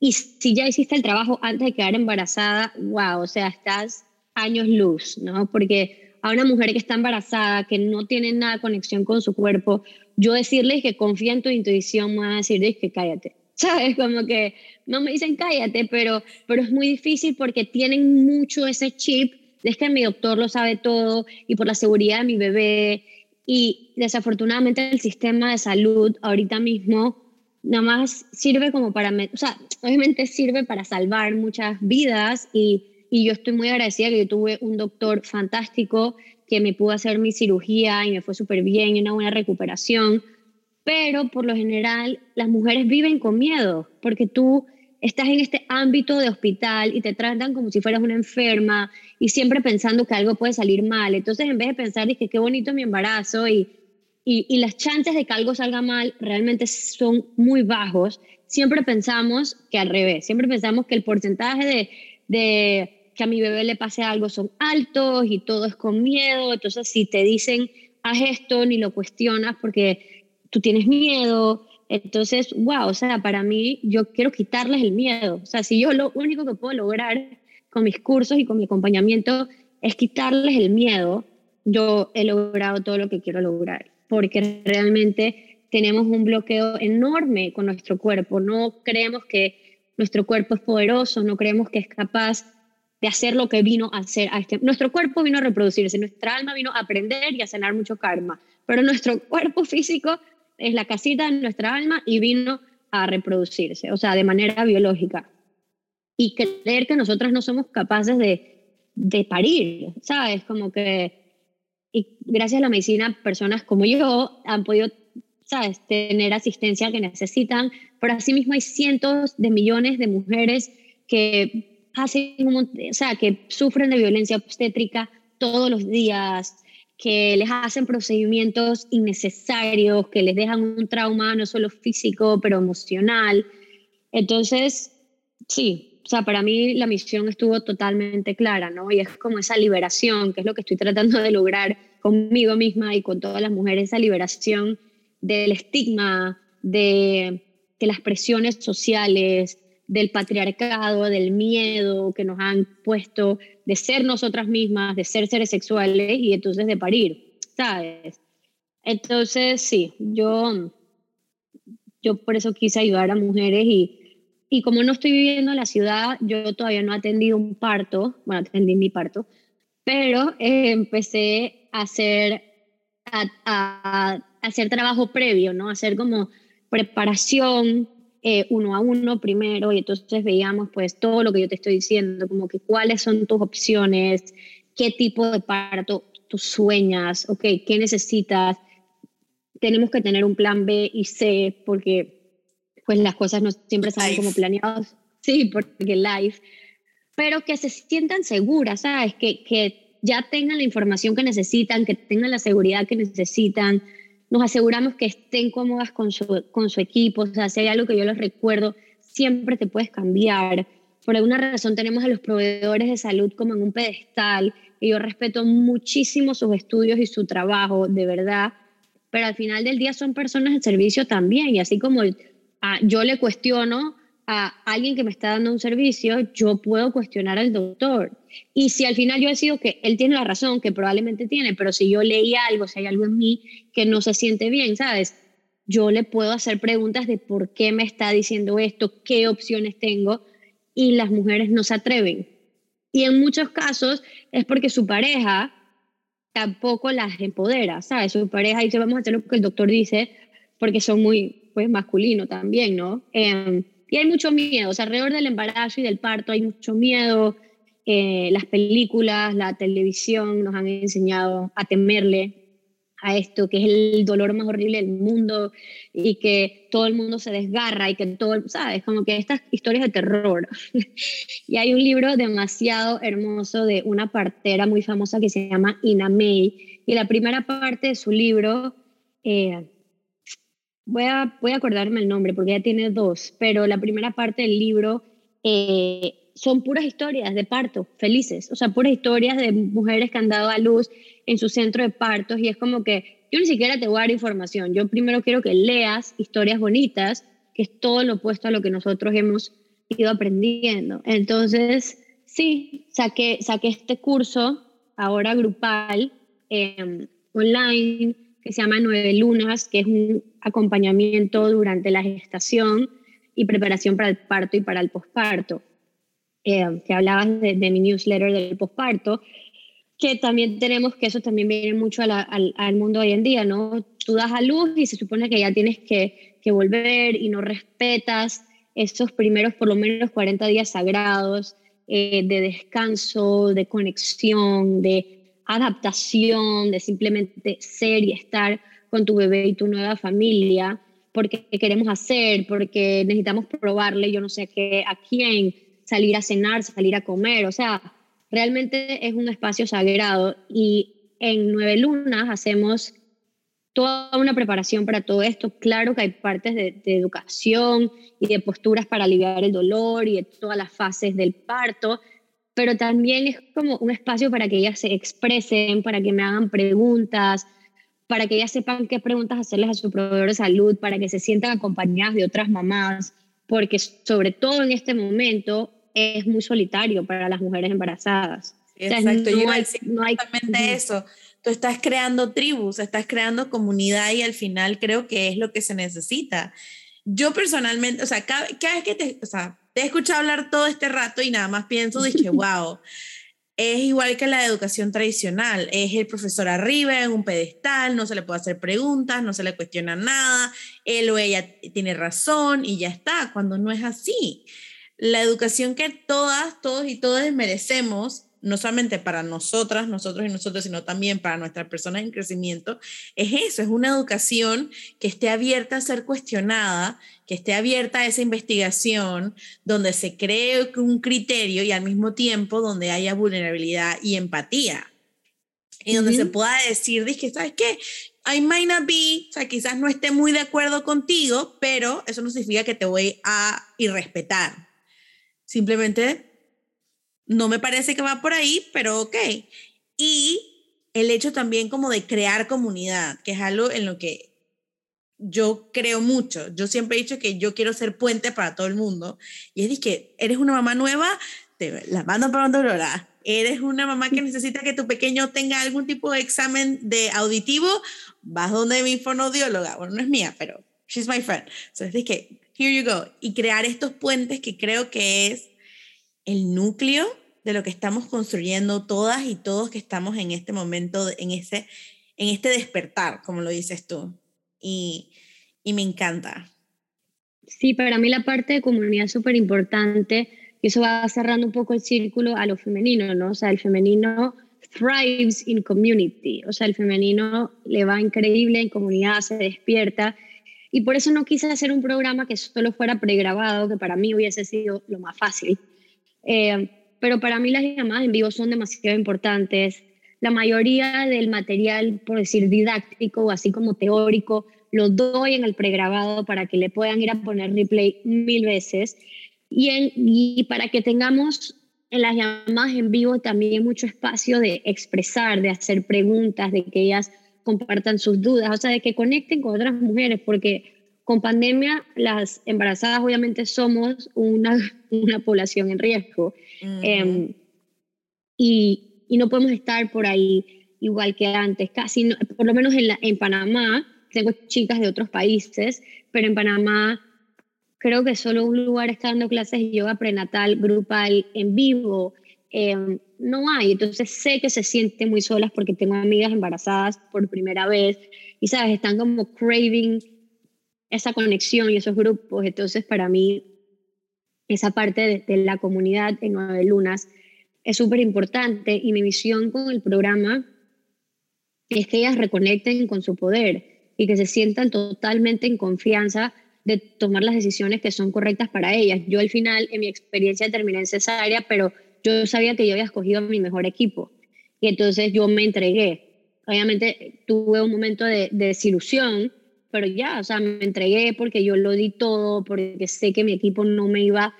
Y si ya hiciste el trabajo antes de quedar embarazada, wow, o sea, estás años luz, ¿no? Porque a una mujer que está embarazada, que no tiene nada conexión con su cuerpo, yo decirles que confía en tu intuición, me va a decirles que cállate. ¿Sabes? Como que no me dicen cállate, pero, pero es muy difícil porque tienen mucho ese chip de que mi doctor lo sabe todo y por la seguridad de mi bebé. Y desafortunadamente el sistema de salud ahorita mismo nada más sirve como para, o sea, obviamente sirve para salvar muchas vidas y, y yo estoy muy agradecida que yo tuve un doctor fantástico que me pudo hacer mi cirugía y me fue súper bien y una buena recuperación, pero por lo general las mujeres viven con miedo porque tú estás en este ámbito de hospital y te tratan como si fueras una enferma y siempre pensando que algo puede salir mal. Entonces, en vez de pensar, que qué bonito mi embarazo y, y, las chances de que algo salga mal realmente son muy bajos, siempre pensamos que al revés, siempre pensamos que el porcentaje de, de que a mi bebé le pase algo son altos y todo es con miedo. Entonces, si te dicen, haz esto, ni lo cuestionas porque tú tienes miedo entonces, wow, o sea, para mí yo quiero quitarles el miedo. O sea, si yo lo único que puedo lograr con mis cursos y con mi acompañamiento es quitarles el miedo, yo he logrado todo lo que quiero lograr, porque realmente tenemos un bloqueo enorme con nuestro cuerpo. No creemos que nuestro cuerpo es poderoso, no creemos que es capaz de hacer lo que vino a hacer. A este. Nuestro cuerpo vino a reproducirse, nuestra alma vino a aprender y a sanar mucho karma, pero nuestro cuerpo físico es la casita de nuestra alma y vino a reproducirse, o sea, de manera biológica. Y creer que nosotras no somos capaces de, de parir, ¿sabes? Como que, y gracias a la medicina, personas como yo han podido, ¿sabes?, tener asistencia que necesitan, pero asimismo hay cientos de millones de mujeres que hacen, o sea, que sufren de violencia obstétrica todos los días, que les hacen procedimientos innecesarios, que les dejan un trauma no solo físico, pero emocional. Entonces, sí, o sea, para mí la misión estuvo totalmente clara, ¿no? Y es como esa liberación, que es lo que estoy tratando de lograr conmigo misma y con todas las mujeres, esa liberación del estigma, de que las presiones sociales, del patriarcado, del miedo que nos han puesto de ser nosotras mismas, de ser seres sexuales y entonces de parir, ¿sabes? Entonces, sí, yo, yo por eso quise ayudar a mujeres y, y como no estoy viviendo en la ciudad, yo todavía no he atendido un parto, bueno, atendí mi parto, pero eh, empecé a hacer, a, hacer trabajo previo, ¿no? Hacer como preparación eh, uno a uno primero y entonces veíamos pues todo lo que yo te estoy diciendo, como que cuáles son tus opciones, qué tipo de parto tú sueñas, ok, qué necesitas. Tenemos que tener un plan B y C porque pues las cosas no siempre salen como planeados. Sí, porque live. Pero que se sientan seguras, ¿sabes? Que, que ya tengan la información que necesitan, que tengan la seguridad que necesitan, nos aseguramos que estén cómodas con su, con su equipo, o sea, si hay algo que yo les recuerdo, siempre te puedes cambiar. Por alguna razón tenemos a los proveedores de salud como en un pedestal y yo respeto muchísimo sus estudios y su trabajo, de verdad, pero al final del día son personas de servicio también y así como ah, yo le cuestiono a alguien que me está dando un servicio, yo puedo cuestionar al doctor. Y si al final yo decido que él tiene la razón, que probablemente tiene, pero si yo leí algo, si hay algo en mí que no se siente bien, ¿sabes? Yo le puedo hacer preguntas de por qué me está diciendo esto, qué opciones tengo, y las mujeres no se atreven. Y en muchos casos es porque su pareja tampoco las empodera, ¿sabes? Su pareja dice, vamos a hacer lo que el doctor dice, porque son muy, pues, masculino también, ¿no? Eh, y hay mucho miedo, o sea, alrededor del embarazo y del parto hay mucho miedo. Eh, las películas, la televisión nos han enseñado a temerle a esto, que es el dolor más horrible del mundo y que todo el mundo se desgarra y que todo, ¿sabes? Como que estas historias de terror. y hay un libro demasiado hermoso de una partera muy famosa que se llama Ina May y la primera parte de su libro eh, voy a, voy a acordarme el nombre porque ya tiene dos, pero la primera parte del libro eh, son puras historias de parto, felices, o sea, puras historias de mujeres que han dado a luz en su centro de partos y es como que yo ni siquiera te voy a dar información, yo primero quiero que leas historias bonitas, que es todo lo opuesto a lo que nosotros hemos ido aprendiendo. Entonces, sí, saqué, saqué este curso ahora grupal, eh, online, que se llama Nueve Lunas, que es un acompañamiento durante la gestación y preparación para el parto y para el posparto. Eh, que hablabas de, mi newsletter del posparto, que también tenemos que eso también viene mucho al, al, mundo hoy en día, ¿no? Tú das a luz y se supone que ya tienes que, que volver y no respetas esos primeros por lo menos 40 días sagrados eh, de descanso, de conexión, de adaptación, de simplemente ser y estar con tu bebé y tu nueva familia, porque queremos hacer, porque necesitamos probarle, yo no sé a quién, salir a cenar, salir a comer, o sea, realmente es un espacio sagrado y en Nueve Lunas hacemos toda una preparación para todo esto. Claro que hay partes de, educación y de posturas para aliviar el dolor y de todas las fases del parto, pero también es como un espacio para que ellas se expresen, para que me hagan preguntas, para que ellas sepan qué preguntas hacerles a su proveedor de salud, para que se sientan acompañadas de otras mamás, porque sobre todo en este momento es muy solitario para las mujeres embarazadas. Exacto, no, hay, no hay eso. Tú estás creando tribus, estás creando comunidad y al final creo que es lo que se necesita. Yo personalmente, o sea, cada, vez que te, o sea, te he escuchado hablar todo este rato y nada más pienso, dije, wow, es igual que la educación tradicional, es el profesor arriba en un pedestal, no se le puede hacer preguntas, no se le cuestiona nada, él o ella tiene razón y ya está, cuando no es así. La educación que todas, todos y todas merecemos no solamente para nosotras, nosotros y nosotros, sino también para nuestras personas en crecimiento, es eso, es una educación que esté abierta a ser cuestionada, que esté abierta a esa investigación, donde se cree un criterio y al mismo tiempo donde haya vulnerabilidad y empatía. Y donde se pueda decir, dije, ¿sabes qué? I might not be, o sea, quizás no esté muy de acuerdo contigo, pero eso no significa que te voy a irrespetar. Simplemente no me parece que va por ahí, pero ok. Y el hecho también como de crear comunidad, que es algo en lo que yo creo mucho. Yo siempre he dicho que yo quiero ser puente para todo el mundo. Y es que eres una mamá nueva, te la mando para Aurora. Eres una mamá que necesita que tu pequeño tenga algún tipo de examen de auditivo, vas donde mi fonodióloga. Bueno, no es mía, pero she's my friend. Entonces, es que, here you go. Y crear estos puentes que creo que es el núcleo de lo que estamos construyendo todas y todos que estamos en este momento, en, ese, en este despertar, como lo dices tú. Y, y me encanta. Sí, para mí la parte de comunidad es súper importante y eso va cerrando un poco el círculo a lo femenino, ¿no? O sea, el femenino thrives in community, o sea, el femenino le va increíble en comunidad, se despierta y por eso no quise hacer un programa que solo fuera pregrabado, que para mí hubiese sido lo más fácil. Eh, pero para mí las llamadas en vivo son demasiado importantes. La mayoría del material, por decir didáctico o así como teórico, lo doy en el pregrabado para que le puedan ir a poner replay mil veces y, y para que tengamos en las llamadas en vivo también mucho espacio de expresar, de hacer preguntas, de que ellas compartan sus dudas, o sea, de que conecten con otras mujeres, porque con pandemia, las embarazadas obviamente somos una, una población en riesgo em, y, y, no podemos estar por ahí igual que antes, casi, por lo menos en, la, en Panamá, tengo chicas de otros países, pero en Panamá creo que solo un lugar está dando clases de yoga prenatal, grupal, en vivo. Em, no hay, entonces sé que se sienten muy solas porque tengo amigas embarazadas por primera vez y sabes, están como craving esa conexión y esos grupos. Entonces, para mí, esa parte de, la comunidad en Nueve Lunas es súper importante y mi visión con el programa es que ellas reconecten con su poder y que se sientan totalmente en confianza de tomar las decisiones que son correctas para ellas. Yo al final, en mi experiencia, terminé en cesárea, pero yo sabía que yo había escogido mi mejor equipo y entonces yo me entregué. Obviamente tuve un momento de desilusión pero ya, o sea, me entregué porque yo lo di todo, porque sé que mi equipo no me iba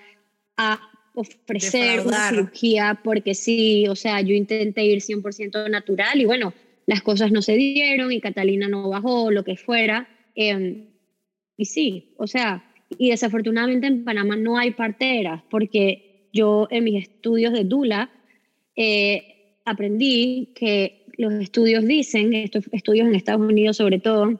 a ofrecer una cirugía, porque sí, o sea, yo intenté ir 100% natural y bueno, las cosas no se dieron y Catalina no bajó, lo que fuera. Em, y sí, o sea, y desafortunadamente en Panamá no hay parteras, porque yo en mis estudios de Dula eh, aprendí que los estudios dicen, estos estudios en Estados Unidos sobre todo,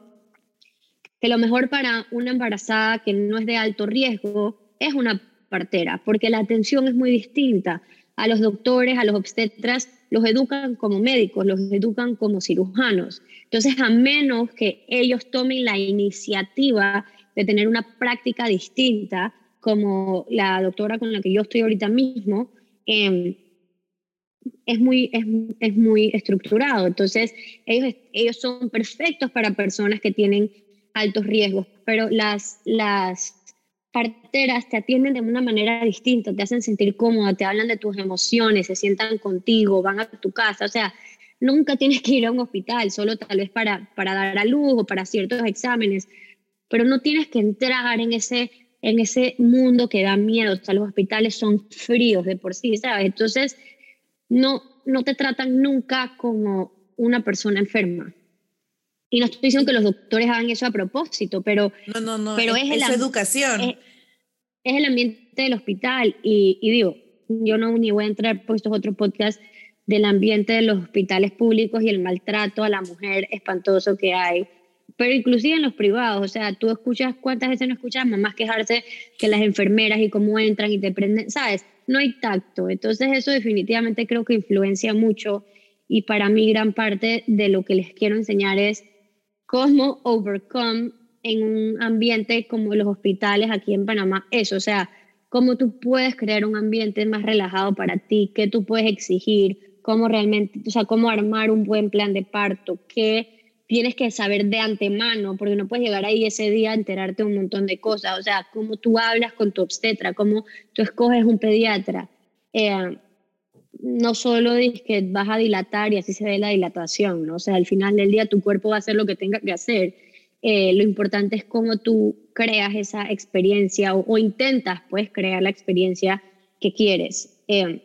que lo mejor para una embarazada que no es de alto riesgo es una partera, porque la atención es muy distinta. A los doctores, a los obstetras, los educan como médicos, los educan como cirujanos. Entonces, a menos que ellos tomen la iniciativa de tener una práctica distinta, como la doctora con la que yo estoy ahorita mismo, em, es, muy, es, es, muy estructurado. Entonces, ellos, ellos son perfectos para personas que tienen altos riesgos, pero las, las parteras te atienden de una manera distinta, te hacen sentir cómoda, te hablan de tus emociones, se sientan contigo, van a tu casa, o sea, nunca tienes que ir a un hospital, solo tal vez para, para dar a luz o para ciertos exámenes, pero no tienes que entrar en ese, en ese mundo que da miedo, o sea, los hospitales son fríos de por sí, ¿sabes? Entonces, no, no te tratan nunca como una persona enferma. Y no estoy diciendo que los doctores hagan eso a propósito, pero, no, no, no, pero es, es, educación. Es, el ambiente del hospital. Y, y, digo, yo no ni voy a entrar por estos otros podcasts del ambiente de los hospitales públicos y el maltrato a la mujer espantoso que hay. Pero inclusive en los privados, o sea, tú escuchas, ¿cuántas veces no escuchas mamás quejarse que las enfermeras y cómo entran y te prenden? ¿Sabes? No hay tacto. Entonces eso definitivamente creo que influencia mucho y para mí gran parte de lo que les quiero enseñar es cómo overcome en un ambiente como los hospitales aquí en Panamá eso, o sea, cómo tú puedes crear un ambiente más relajado para ti, qué tú puedes exigir, cómo realmente, o sea, cómo armar un buen plan de parto, qué tienes que saber de antemano, porque no puedes llegar ahí ese día a enterarte un montón de cosas, o sea, cómo tú hablas con tu obstetra, cómo tú escoges un pediatra. Eh, no solo dices que vas a dilatar y así se ve la dilatación, ¿no? O sea, al final del día tu cuerpo va a hacer lo que tenga que hacer. Eh, lo importante es cómo tú creas esa experiencia o, intentas, pues, crear la experiencia que quieres eh,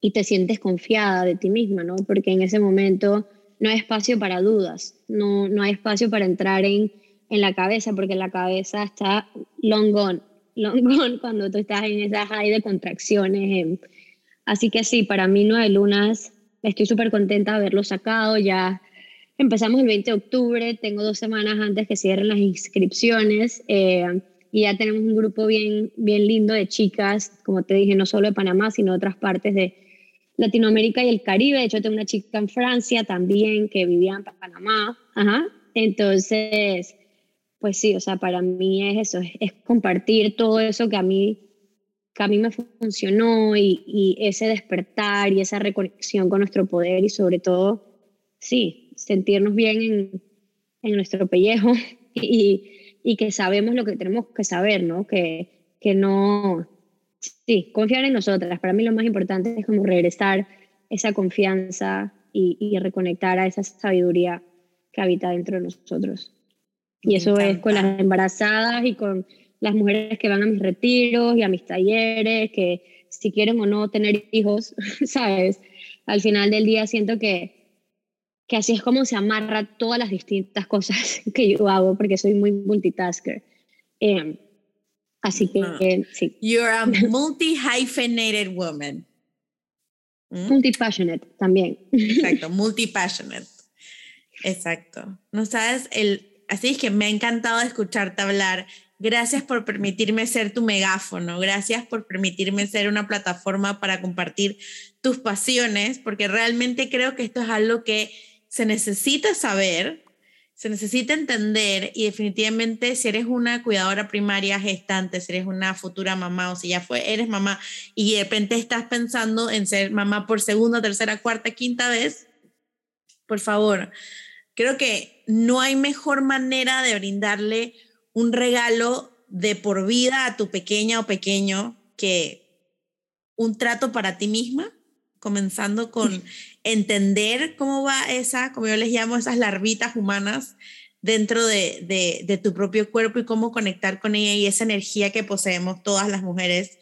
y te sientes confiada de ti misma, ¿no? Porque en ese momento no hay espacio para dudas, no, no hay espacio para entrar en, en la cabeza, porque la cabeza está long gone, long gone cuando tú estás en esa high de contracciones. Así que sí, para mí Nueve Lunas, estoy súper contenta de haberlo sacado. Ya empezamos el 20 de octubre, tengo dos semanas antes que cierren las inscripciones eh, y ya tenemos un grupo bien, bien lindo de chicas, como te dije, no solo de Panamá, sino de otras partes de Latinoamérica y el Caribe. De hecho, tengo una chica en Francia también que vivía en Panamá. Ajá. Entonces, pues sí, o sea, para mí es eso, es compartir todo eso que a mí que a mí me funcionó y, ese despertar y esa reconexión con nuestro poder y sobre todo, sí, sentirnos bien en, en nuestro pellejo y, y, que sabemos lo que tenemos que saber, ¿no? Que, que no, sí, confiar en nosotras. Para mí lo más importante es como regresar esa confianza y, y reconectar a esa sabiduría que habita dentro de nosotros. Y eso es con las embarazadas y con las mujeres que van a mis retiros y a mis talleres, que si quieren o no tener hijos, ¿sabes? Al final del día siento que, que así es como se amarra todas las distintas cosas que yo hago, porque soy muy multitasker. Eh, así que ah. eh, sí. You're a multi-hyphenated woman. ¿Mm? Multi-passionate también. Exacto, multi-passionate. Exacto. No sabes, el, así es que me ha encantado escucharte hablar Gracias por permitirme ser tu megáfono, gracias por permitirme ser una plataforma para compartir tus pasiones, porque realmente creo que esto es algo que se necesita saber, se necesita entender y definitivamente si eres una cuidadora primaria gestante, si eres una futura mamá o si ya fue, eres mamá y de repente estás pensando en ser mamá por segunda, tercera, cuarta, quinta vez, por favor, creo que no hay mejor manera de brindarle un regalo de por vida a tu pequeña o pequeño que un trato para ti misma, comenzando con entender cómo va esa, como yo les llamo, esas larvitas humanas dentro de, de, tu propio cuerpo y cómo conectar con ella y esa energía que poseemos todas las mujeres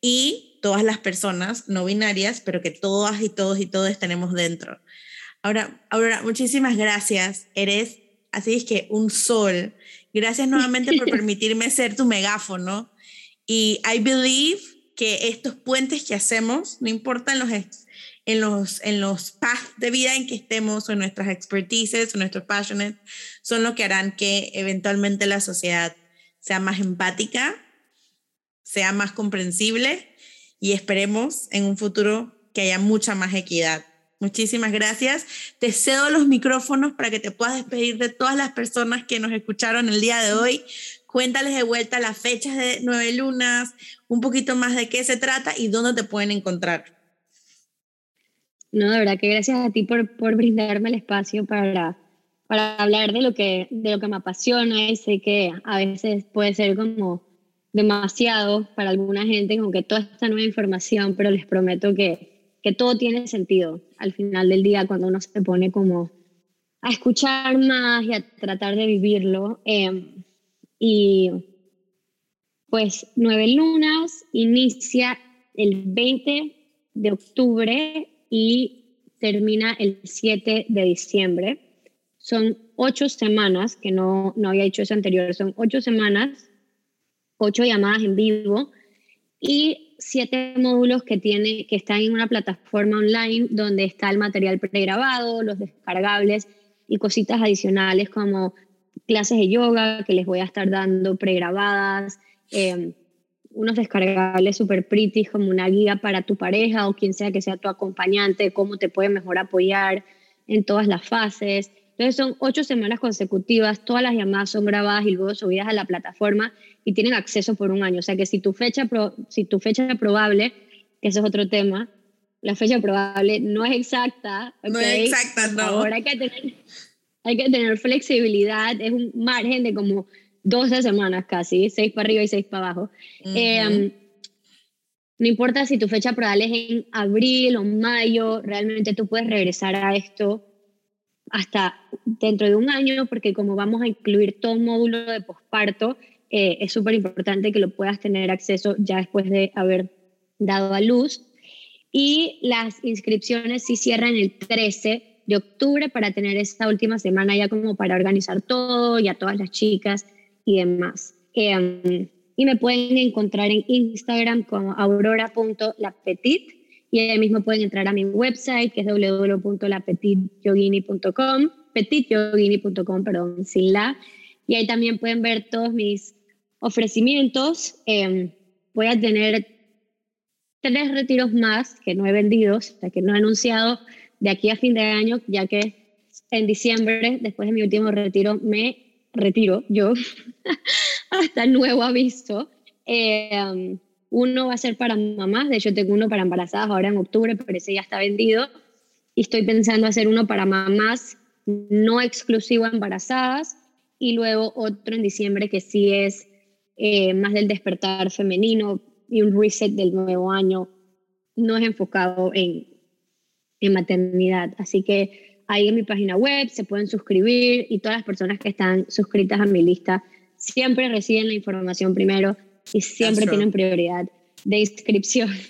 y todas las personas no binarias, pero que todas y todos y todos tenemos dentro. Ahora, Aurora, muchísimas gracias. Eres, así es que un sol Gracias nuevamente por permitirme ser tu megáfono. Y I believe que estos puentes que hacemos, no importa en los, en los, en los paths de vida en que estemos, o nuestras expertises, o nuestros passions, son lo que harán que eventualmente la sociedad sea más empática, sea más comprensible y esperemos en un futuro que haya mucha más equidad. Muchísimas gracias. Te cedo los micrófonos para que te puedas despedir de todas las personas que nos escucharon el día de hoy. Cuéntales de vuelta las fechas de Nueve Lunas, un poquito más de qué se trata y dónde te pueden encontrar. No, de verdad que gracias a ti por, por brindarme el espacio para, para hablar de lo, que, de lo que me apasiona y sé que a veces puede ser como demasiado para alguna gente, como que toda esta nueva información, pero les prometo que, que todo tiene sentido al final del día cuando uno se pone como a escuchar más y a tratar de vivirlo. Em, y pues Nueve Lunas inicia el 20 de octubre y termina el 7 de diciembre. Son ocho semanas, que no, no había hecho eso anterior, son ocho semanas, ocho llamadas en vivo y siete módulos que, tiene, que están en una plataforma online donde está el material pregrabado, los descargables y cositas adicionales como clases de yoga que les voy a estar dando pregrabadas, eh, unos descargables super pretty como una guía para tu pareja o quien sea que sea tu acompañante, cómo te puede mejor apoyar en todas las fases. Entonces son ocho semanas consecutivas, todas las llamadas son grabadas y luego subidas a la plataforma y tienen acceso por un año. O sea que si tu fecha, si tu fecha probable, que eso es otro tema, la fecha probable no es exacta. No es exacta, no. Ahora hay que tener, hay que tener flexibilidad, es un margen de como 12 semanas casi, 6 para arriba y 6 para abajo. Em, no importa si tu fecha probable es en abril o mayo, realmente tú puedes regresar a esto hasta dentro de un año, porque como vamos a incluir todo módulo de posparto, eh, es súper importante que lo puedas tener acceso ya después de haber dado a luz. Y las inscripciones sí cierran el 13 de octubre para tener esta última semana ya como para organizar todo y a todas las chicas y demás. Em, y me pueden encontrar en Instagram como aurora.lapetit y ahí mismo pueden entrar a mi website que es www.lapetityogini.com, petityogini.com, perdón, sin la. Y ahí también pueden ver todos mis ofrecimientos. Em, voy a tener tres retiros más que no he vendido, o sea, que no he anunciado de aquí a fin de año, ya que en diciembre, después de mi último retiro, me retiro yo hasta nuevo aviso. Eh, uno va a ser para mamás, de hecho tengo uno para embarazadas ahora en octubre, pero ese ya está vendido. Y estoy pensando hacer uno para mamás no exclusivo embarazadas y luego otro en diciembre que sí es eh, más del despertar femenino y un reset del nuevo año, no es enfocado en, en maternidad. Así que ahí en mi página web, se pueden suscribir y todas las personas que están suscritas a mi lista siempre reciben la información primero y siempre tienen prioridad de inscripción.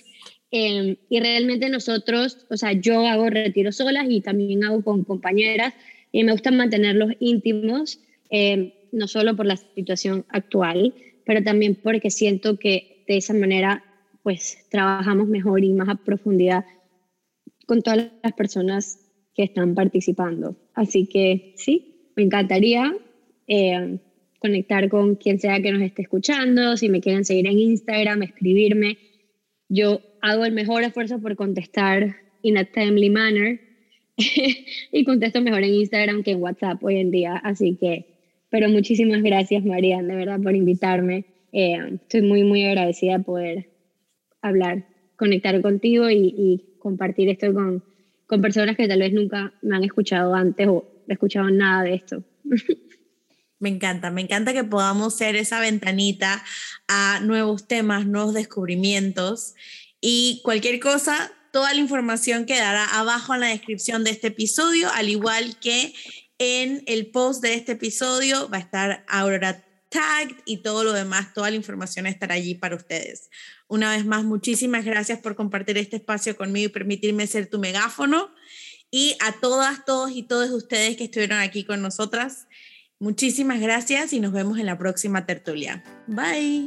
Em, y realmente nosotros, o sea, yo hago retiros solas y también hago con compañeras y me gusta mantenerlos íntimos, em, no solo por la situación actual, pero también porque siento que de esa manera pues trabajamos mejor y más a profundidad con todas las personas que están participando. Así que sí, me encantaría eh, conectar con quien sea que nos esté escuchando, si me quieren seguir en Instagram, escribirme. Yo hago el mejor esfuerzo por contestar in a timely manner y contesto mejor en Instagram que en WhatsApp hoy en día. Así que, pero muchísimas gracias, María, de verdad, por invitarme. Eh, estoy muy, muy agradecida de poder hablar, conectar contigo y, y compartir esto con, con personas que tal vez nunca me han escuchado antes o escuchado nada de esto. Me encanta, me encanta que podamos ser esa ventanita a nuevos temas, nuevos descubrimientos y cualquier cosa, toda la información quedará abajo en la descripción de este episodio, al igual que en el post de este episodio va a estar Aurora Tagged y todo lo demás, toda la información estará allí para ustedes. Una vez más, muchísimas gracias por compartir este espacio conmigo y permitirme ser tu megáfono. Y a todas, todos y todos ustedes que estuvieron aquí con nosotras, muchísimas gracias y nos vemos en la próxima tertulia. Bye.